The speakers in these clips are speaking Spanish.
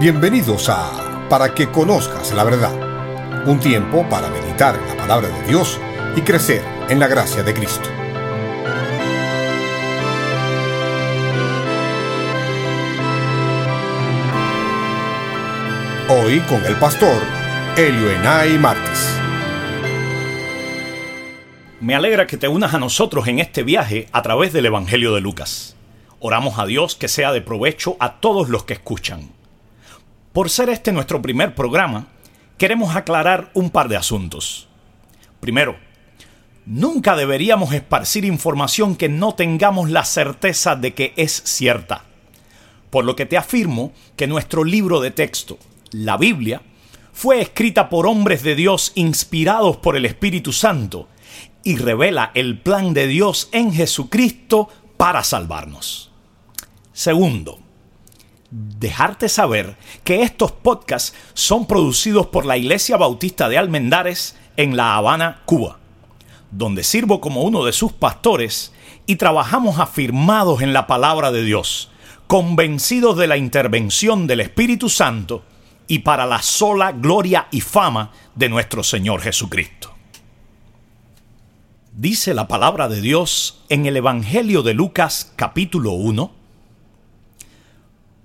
Bienvenidos a Para que conozcas la verdad, un tiempo para meditar en la palabra de Dios y crecer en la gracia de Cristo. Hoy con el pastor Elio Enay Martes. Me alegra que te unas a nosotros en este viaje a través del Evangelio de Lucas. Oramos a Dios que sea de provecho a todos los que escuchan. Por ser este nuestro primer programa, queremos aclarar un par de asuntos. Primero, nunca deberíamos esparcir información que no tengamos la certeza de que es cierta. Por lo que te afirmo que nuestro libro de texto, la Biblia, fue escrita por hombres de Dios inspirados por el Espíritu Santo y revela el plan de Dios en Jesucristo para salvarnos. Segundo, dejarte saber que estos podcasts son producidos por la Iglesia Bautista de Almendares en La Habana, Cuba, donde sirvo como uno de sus pastores y trabajamos afirmados en la palabra de Dios, convencidos de la intervención del Espíritu Santo y para la sola gloria y fama de nuestro Señor Jesucristo. Dice la palabra de Dios en el Evangelio de Lucas capítulo 1,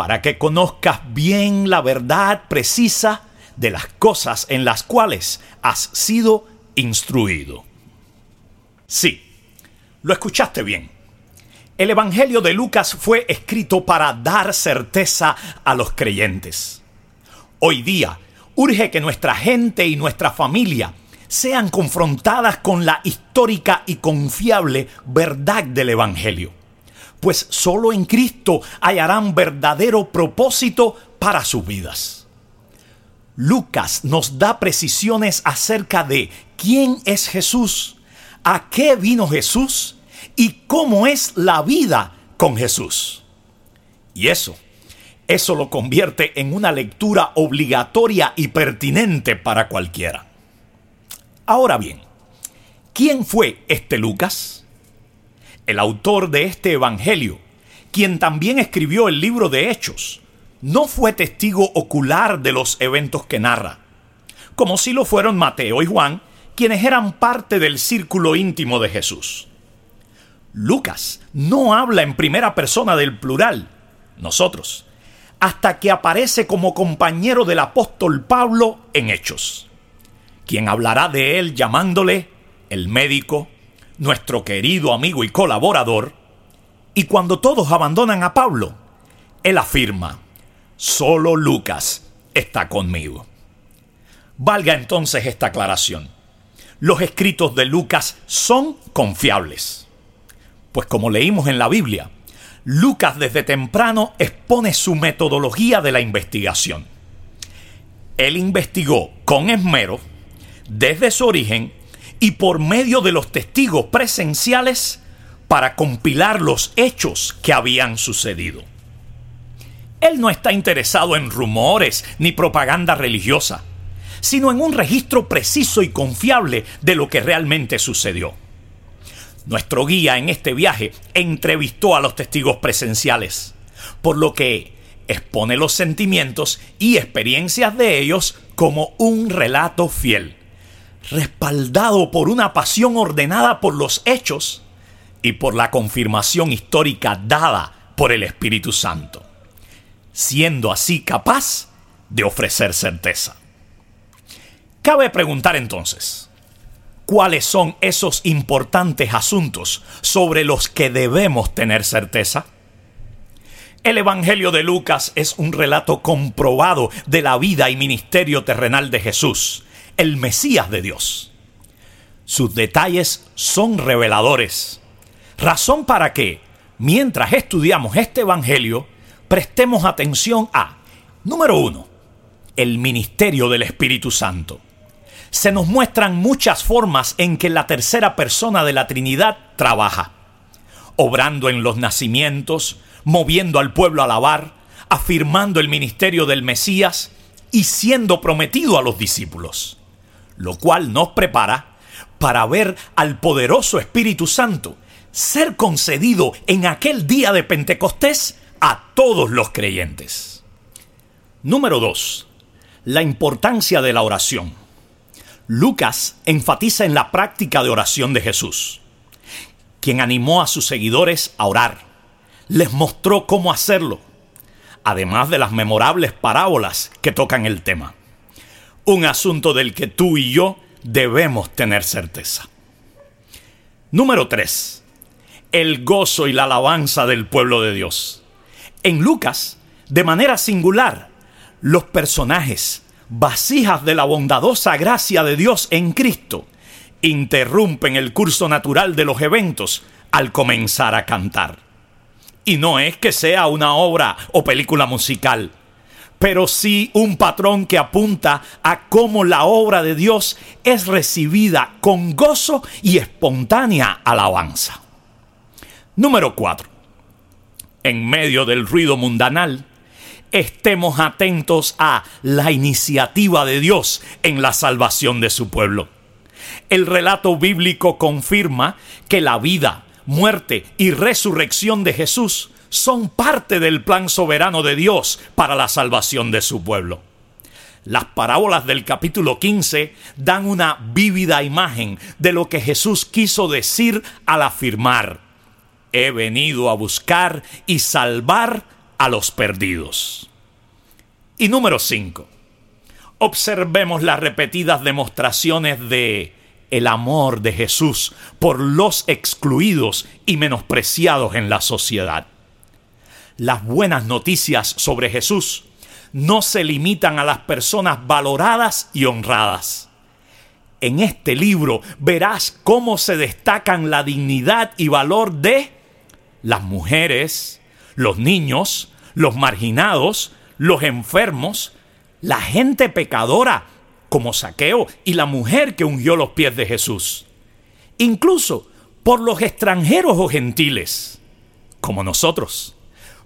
para que conozcas bien la verdad precisa de las cosas en las cuales has sido instruido. Sí, lo escuchaste bien. El Evangelio de Lucas fue escrito para dar certeza a los creyentes. Hoy día urge que nuestra gente y nuestra familia sean confrontadas con la histórica y confiable verdad del Evangelio pues solo en Cristo hallarán verdadero propósito para sus vidas. Lucas nos da precisiones acerca de quién es Jesús, a qué vino Jesús y cómo es la vida con Jesús. Y eso, eso lo convierte en una lectura obligatoria y pertinente para cualquiera. Ahora bien, ¿quién fue este Lucas? El autor de este Evangelio, quien también escribió el libro de Hechos, no fue testigo ocular de los eventos que narra, como si lo fueron Mateo y Juan, quienes eran parte del círculo íntimo de Jesús. Lucas no habla en primera persona del plural, nosotros, hasta que aparece como compañero del apóstol Pablo en Hechos, quien hablará de él llamándole el médico, nuestro querido amigo y colaborador, y cuando todos abandonan a Pablo, él afirma, solo Lucas está conmigo. Valga entonces esta aclaración. Los escritos de Lucas son confiables. Pues como leímos en la Biblia, Lucas desde temprano expone su metodología de la investigación. Él investigó con esmero, desde su origen, y por medio de los testigos presenciales para compilar los hechos que habían sucedido. Él no está interesado en rumores ni propaganda religiosa, sino en un registro preciso y confiable de lo que realmente sucedió. Nuestro guía en este viaje entrevistó a los testigos presenciales, por lo que expone los sentimientos y experiencias de ellos como un relato fiel respaldado por una pasión ordenada por los hechos y por la confirmación histórica dada por el Espíritu Santo, siendo así capaz de ofrecer certeza. Cabe preguntar entonces, ¿cuáles son esos importantes asuntos sobre los que debemos tener certeza? El Evangelio de Lucas es un relato comprobado de la vida y ministerio terrenal de Jesús, el Mesías de Dios. Sus detalles son reveladores, razón para que, mientras estudiamos este Evangelio, prestemos atención a, número uno, el ministerio del Espíritu Santo. Se nos muestran muchas formas en que la tercera persona de la Trinidad trabaja, obrando en los nacimientos, moviendo al pueblo a alabar, afirmando el ministerio del Mesías y siendo prometido a los discípulos, lo cual nos prepara para ver al poderoso Espíritu Santo ser concedido en aquel día de Pentecostés a todos los creyentes. Número 2. La importancia de la oración. Lucas enfatiza en la práctica de oración de Jesús, quien animó a sus seguidores a orar. Les mostró cómo hacerlo, además de las memorables parábolas que tocan el tema. Un asunto del que tú y yo debemos tener certeza. Número 3. El gozo y la alabanza del pueblo de Dios. En Lucas, de manera singular, los personajes, vasijas de la bondadosa gracia de Dios en Cristo, interrumpen el curso natural de los eventos al comenzar a cantar. Y no es que sea una obra o película musical, pero sí un patrón que apunta a cómo la obra de Dios es recibida con gozo y espontánea alabanza. Número 4. En medio del ruido mundanal, estemos atentos a la iniciativa de Dios en la salvación de su pueblo. El relato bíblico confirma que la vida, muerte y resurrección de Jesús son parte del plan soberano de Dios para la salvación de su pueblo. Las parábolas del capítulo 15 dan una vívida imagen de lo que Jesús quiso decir al afirmar, he venido a buscar y salvar a los perdidos. Y número 5. Observemos las repetidas demostraciones de el amor de Jesús por los excluidos y menospreciados en la sociedad las buenas noticias sobre Jesús no se limitan a las personas valoradas y honradas. En este libro verás cómo se destacan la dignidad y valor de las mujeres, los niños, los marginados, los enfermos, la gente pecadora, como Saqueo y la mujer que ungió los pies de Jesús. Incluso por los extranjeros o gentiles, como nosotros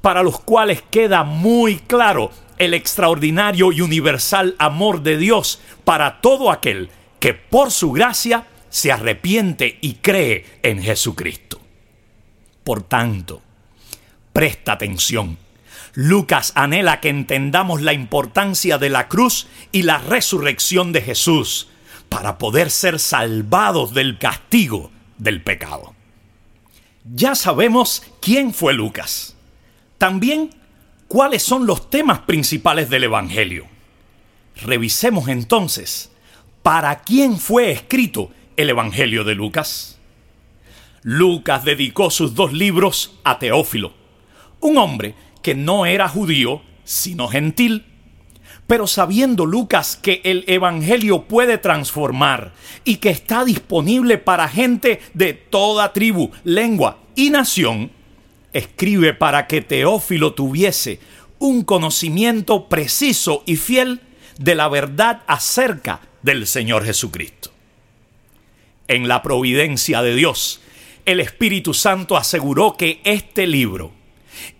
para los cuales queda muy claro el extraordinario y universal amor de Dios para todo aquel que por su gracia se arrepiente y cree en Jesucristo. Por tanto, presta atención. Lucas anhela que entendamos la importancia de la cruz y la resurrección de Jesús para poder ser salvados del castigo del pecado. Ya sabemos quién fue Lucas. También, ¿cuáles son los temas principales del Evangelio? Revisemos entonces, ¿para quién fue escrito el Evangelio de Lucas? Lucas dedicó sus dos libros a Teófilo, un hombre que no era judío, sino gentil. Pero sabiendo Lucas que el Evangelio puede transformar y que está disponible para gente de toda tribu, lengua y nación, escribe para que Teófilo tuviese un conocimiento preciso y fiel de la verdad acerca del Señor Jesucristo. En la providencia de Dios, el Espíritu Santo aseguró que este libro,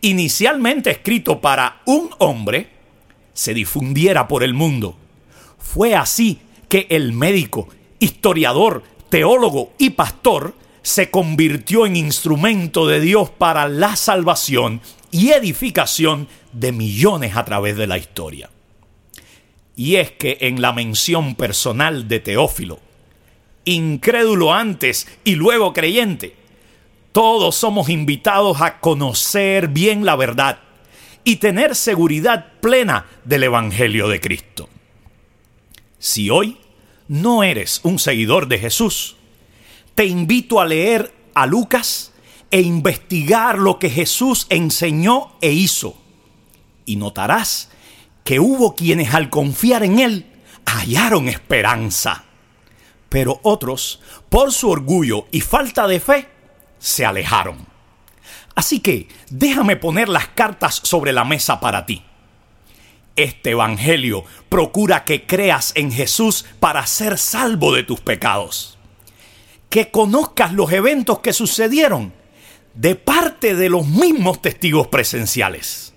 inicialmente escrito para un hombre, se difundiera por el mundo. Fue así que el médico, historiador, teólogo y pastor se convirtió en instrumento de Dios para la salvación y edificación de millones a través de la historia. Y es que en la mención personal de Teófilo, incrédulo antes y luego creyente, todos somos invitados a conocer bien la verdad y tener seguridad plena del Evangelio de Cristo. Si hoy no eres un seguidor de Jesús, te invito a leer a Lucas e investigar lo que Jesús enseñó e hizo. Y notarás que hubo quienes al confiar en Él hallaron esperanza. Pero otros, por su orgullo y falta de fe, se alejaron. Así que déjame poner las cartas sobre la mesa para ti. Este Evangelio procura que creas en Jesús para ser salvo de tus pecados. Que conozcas los eventos que sucedieron de parte de los mismos testigos presenciales.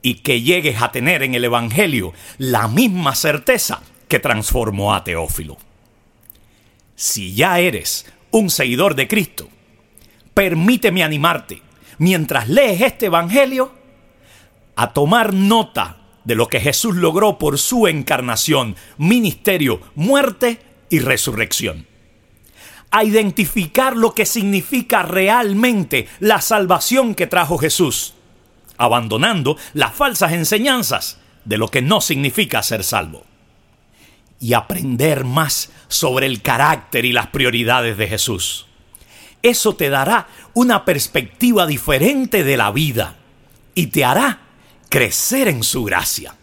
Y que llegues a tener en el Evangelio la misma certeza que transformó a Teófilo. Si ya eres un seguidor de Cristo, permíteme animarte, mientras lees este Evangelio, a tomar nota de lo que Jesús logró por su encarnación, ministerio, muerte y resurrección. A identificar lo que significa realmente la salvación que trajo Jesús, abandonando las falsas enseñanzas de lo que no significa ser salvo. Y aprender más sobre el carácter y las prioridades de Jesús. Eso te dará una perspectiva diferente de la vida y te hará crecer en su gracia.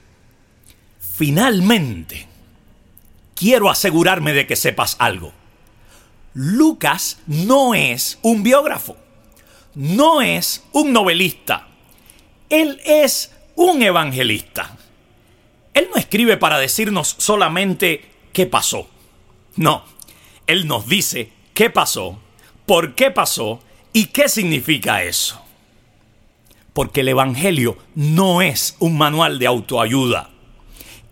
Finalmente, quiero asegurarme de que sepas algo. Lucas no es un biógrafo, no es un novelista, él es un evangelista. Él no escribe para decirnos solamente qué pasó. No, él nos dice qué pasó, por qué pasó y qué significa eso porque el Evangelio no es un manual de autoayuda.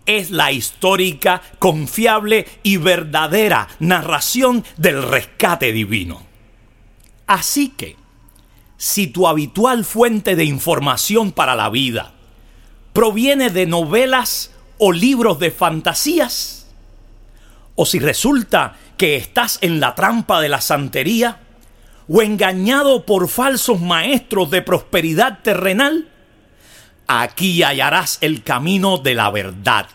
Es la histórica, confiable y verdadera narración del rescate divino. Así que, si tu habitual fuente de información para la vida proviene de novelas o libros de fantasías, o si resulta que estás en la trampa de la santería, o engañado por falsos maestros de prosperidad terrenal? Aquí hallarás el camino de la verdad,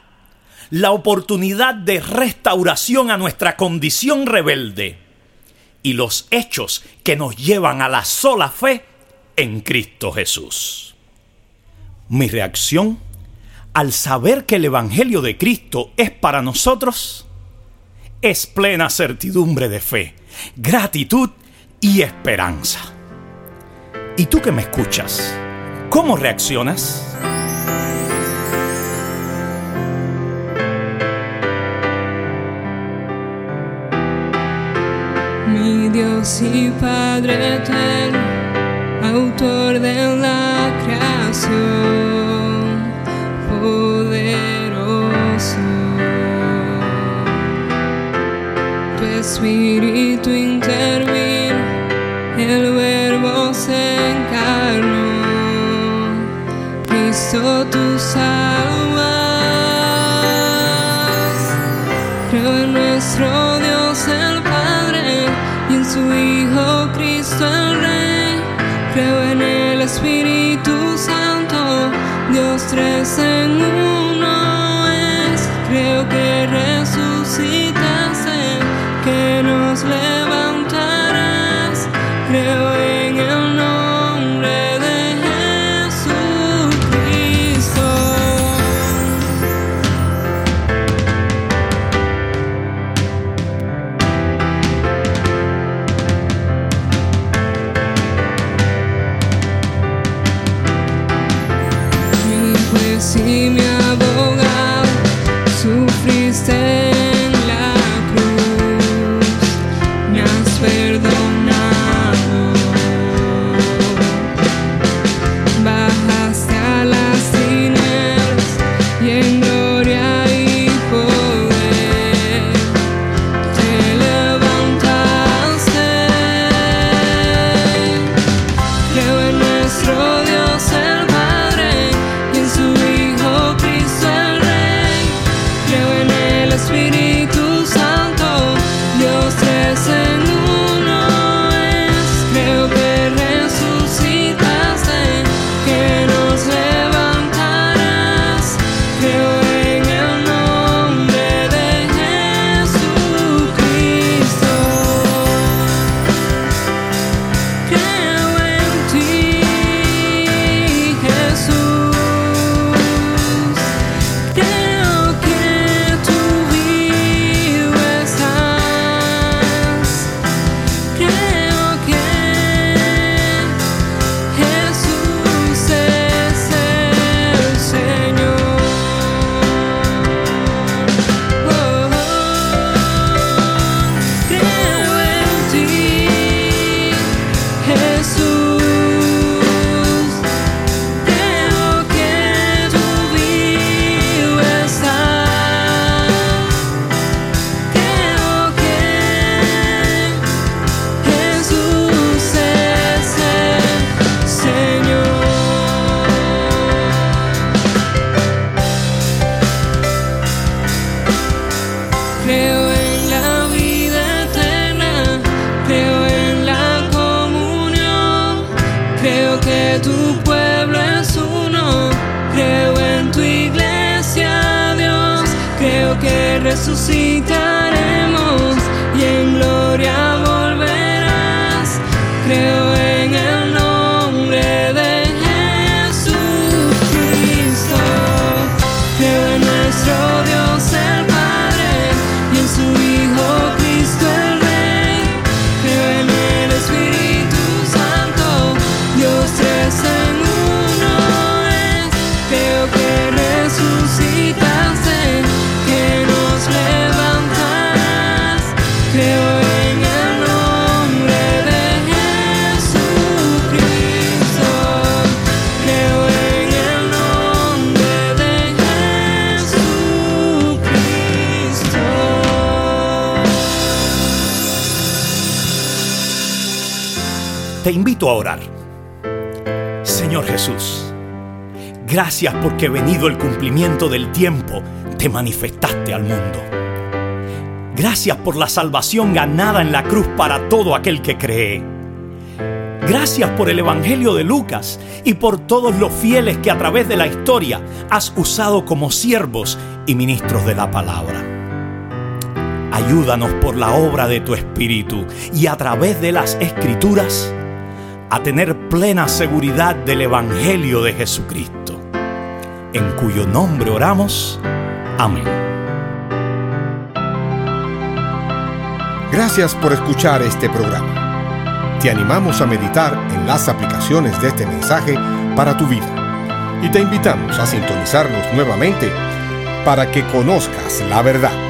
la oportunidad de restauración a nuestra condición rebelde y los hechos que nos llevan a la sola fe en Cristo Jesús. Mi reacción al saber que el Evangelio de Cristo es para nosotros es plena certidumbre de fe, gratitud y esperanza. ¿Y tú que me escuchas? ¿Cómo reaccionas? Mi Dios y Padre eterno, autor de la creación, Creo que resucitaremos Te invito a orar. Señor Jesús, gracias porque venido el cumplimiento del tiempo, te manifestaste al mundo. Gracias por la salvación ganada en la cruz para todo aquel que cree. Gracias por el Evangelio de Lucas y por todos los fieles que a través de la historia has usado como siervos y ministros de la palabra. Ayúdanos por la obra de tu Espíritu y a través de las Escrituras a tener plena seguridad del Evangelio de Jesucristo, en cuyo nombre oramos. Amén. Gracias por escuchar este programa. Te animamos a meditar en las aplicaciones de este mensaje para tu vida y te invitamos a sintonizarnos nuevamente para que conozcas la verdad.